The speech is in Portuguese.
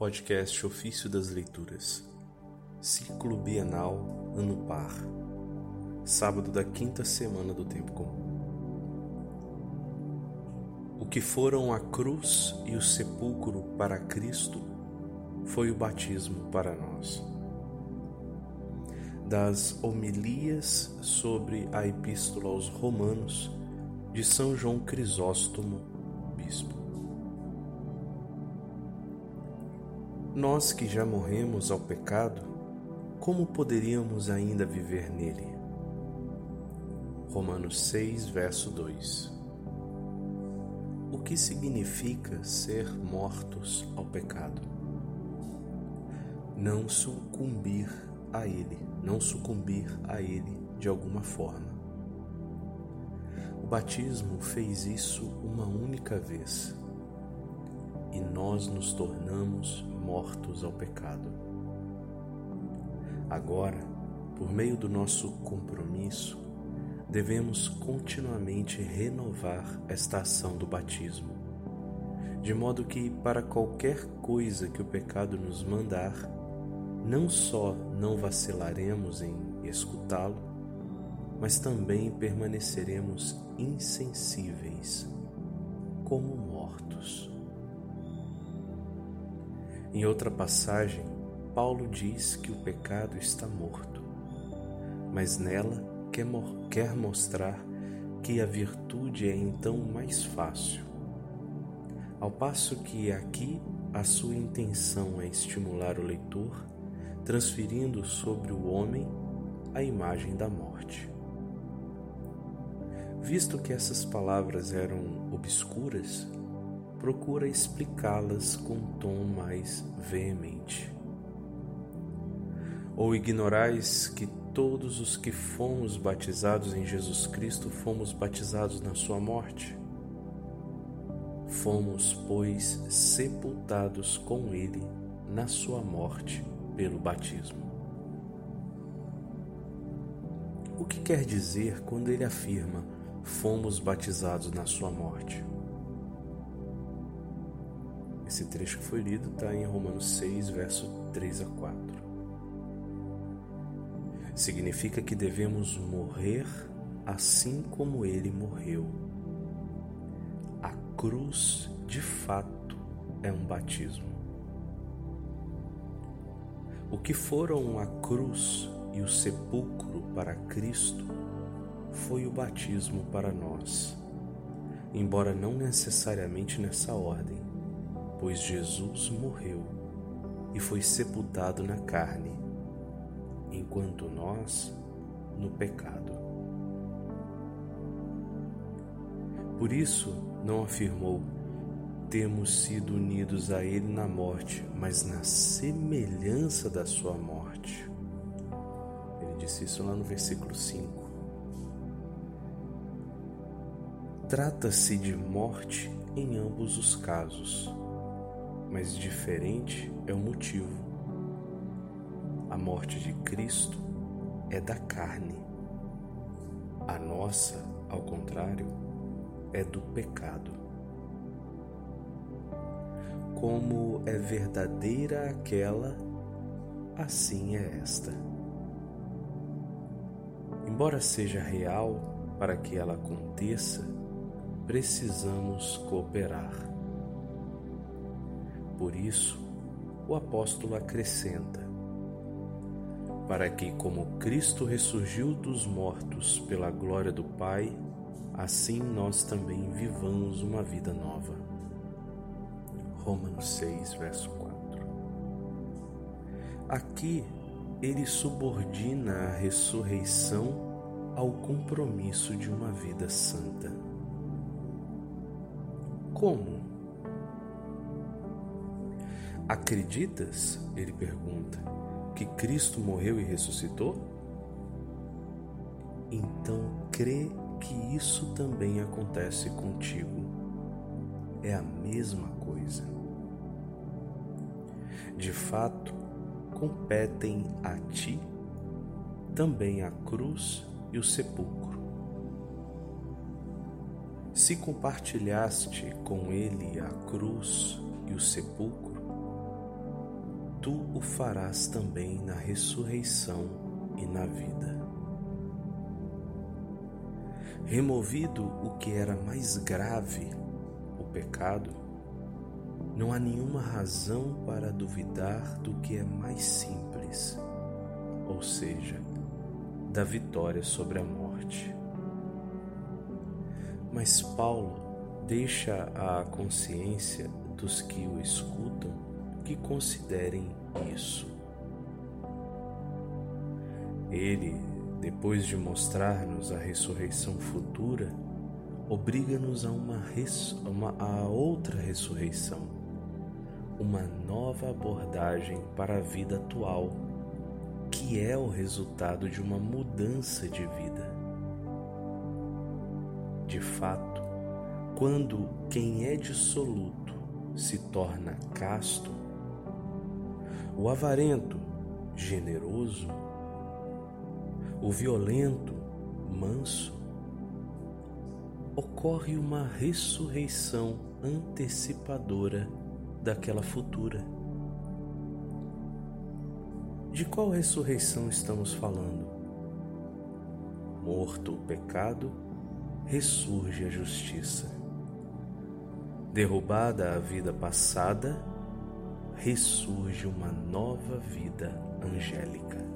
Podcast Ofício das Leituras, Ciclo Bienal, Ano Par, sábado da quinta semana do Tempo Comum. O que foram a cruz e o sepulcro para Cristo foi o batismo para nós. Das homilias sobre a Epístola aos Romanos de São João Crisóstomo, Bispo. Nós que já morremos ao pecado, como poderíamos ainda viver nele? Romanos 6, verso 2. O que significa ser mortos ao pecado? Não sucumbir a ele, não sucumbir a ele de alguma forma. O batismo fez isso uma única vez e nós nos tornamos mortos ao pecado. Agora, por meio do nosso compromisso, devemos continuamente renovar esta ação do batismo, de modo que, para qualquer coisa que o pecado nos mandar, não só não vacilaremos em escutá-lo, mas também permaneceremos insensíveis, como mortos. Em outra passagem, Paulo diz que o pecado está morto, mas nela quer, quer mostrar que a virtude é então mais fácil. Ao passo que aqui a sua intenção é estimular o leitor, transferindo sobre o homem a imagem da morte. Visto que essas palavras eram obscuras, procura explicá-las com tom mais veemente. Ou ignorais que todos os que fomos batizados em Jesus Cristo fomos batizados na Sua morte? Fomos, pois, sepultados com Ele na Sua morte pelo batismo. O que quer dizer quando ele afirma: fomos batizados na Sua morte? Esse trecho que foi lido está em Romanos 6, verso 3 a 4. Significa que devemos morrer assim como ele morreu. A cruz, de fato, é um batismo. O que foram a cruz e o sepulcro para Cristo foi o batismo para nós, embora não necessariamente nessa ordem pois Jesus morreu e foi sepultado na carne, enquanto nós no pecado. Por isso, não afirmou: temos sido unidos a Ele na morte, mas na semelhança da Sua morte. Ele disse isso lá no versículo 5. Trata-se de morte em ambos os casos mas diferente é o motivo. A morte de Cristo é da carne. A nossa, ao contrário, é do pecado. Como é verdadeira aquela, assim é esta. Embora seja real para que ela aconteça, precisamos cooperar. Por isso, o apóstolo acrescenta: para que, como Cristo ressurgiu dos mortos pela glória do Pai, assim nós também vivamos uma vida nova. Romanos 6, verso 4. Aqui ele subordina a ressurreição ao compromisso de uma vida santa. Como? Acreditas, ele pergunta, que Cristo morreu e ressuscitou? Então crê que isso também acontece contigo. É a mesma coisa. De fato, competem a ti também a cruz e o sepulcro. Se compartilhaste com ele a cruz e o sepulcro, tu o farás também na ressurreição e na vida. Removido o que era mais grave, o pecado, não há nenhuma razão para duvidar do que é mais simples, ou seja, da vitória sobre a morte. Mas Paulo deixa a consciência dos que o escutam que considerem isso. Ele, depois de mostrar-nos a ressurreição futura, obriga-nos a uma, uma a outra ressurreição, uma nova abordagem para a vida atual, que é o resultado de uma mudança de vida. De fato, quando quem é dissoluto se torna casto, o avarento, generoso, o violento, manso, ocorre uma ressurreição antecipadora daquela futura. De qual ressurreição estamos falando? Morto o pecado, ressurge a justiça. Derrubada a vida passada, ressurge uma nova vida angélica.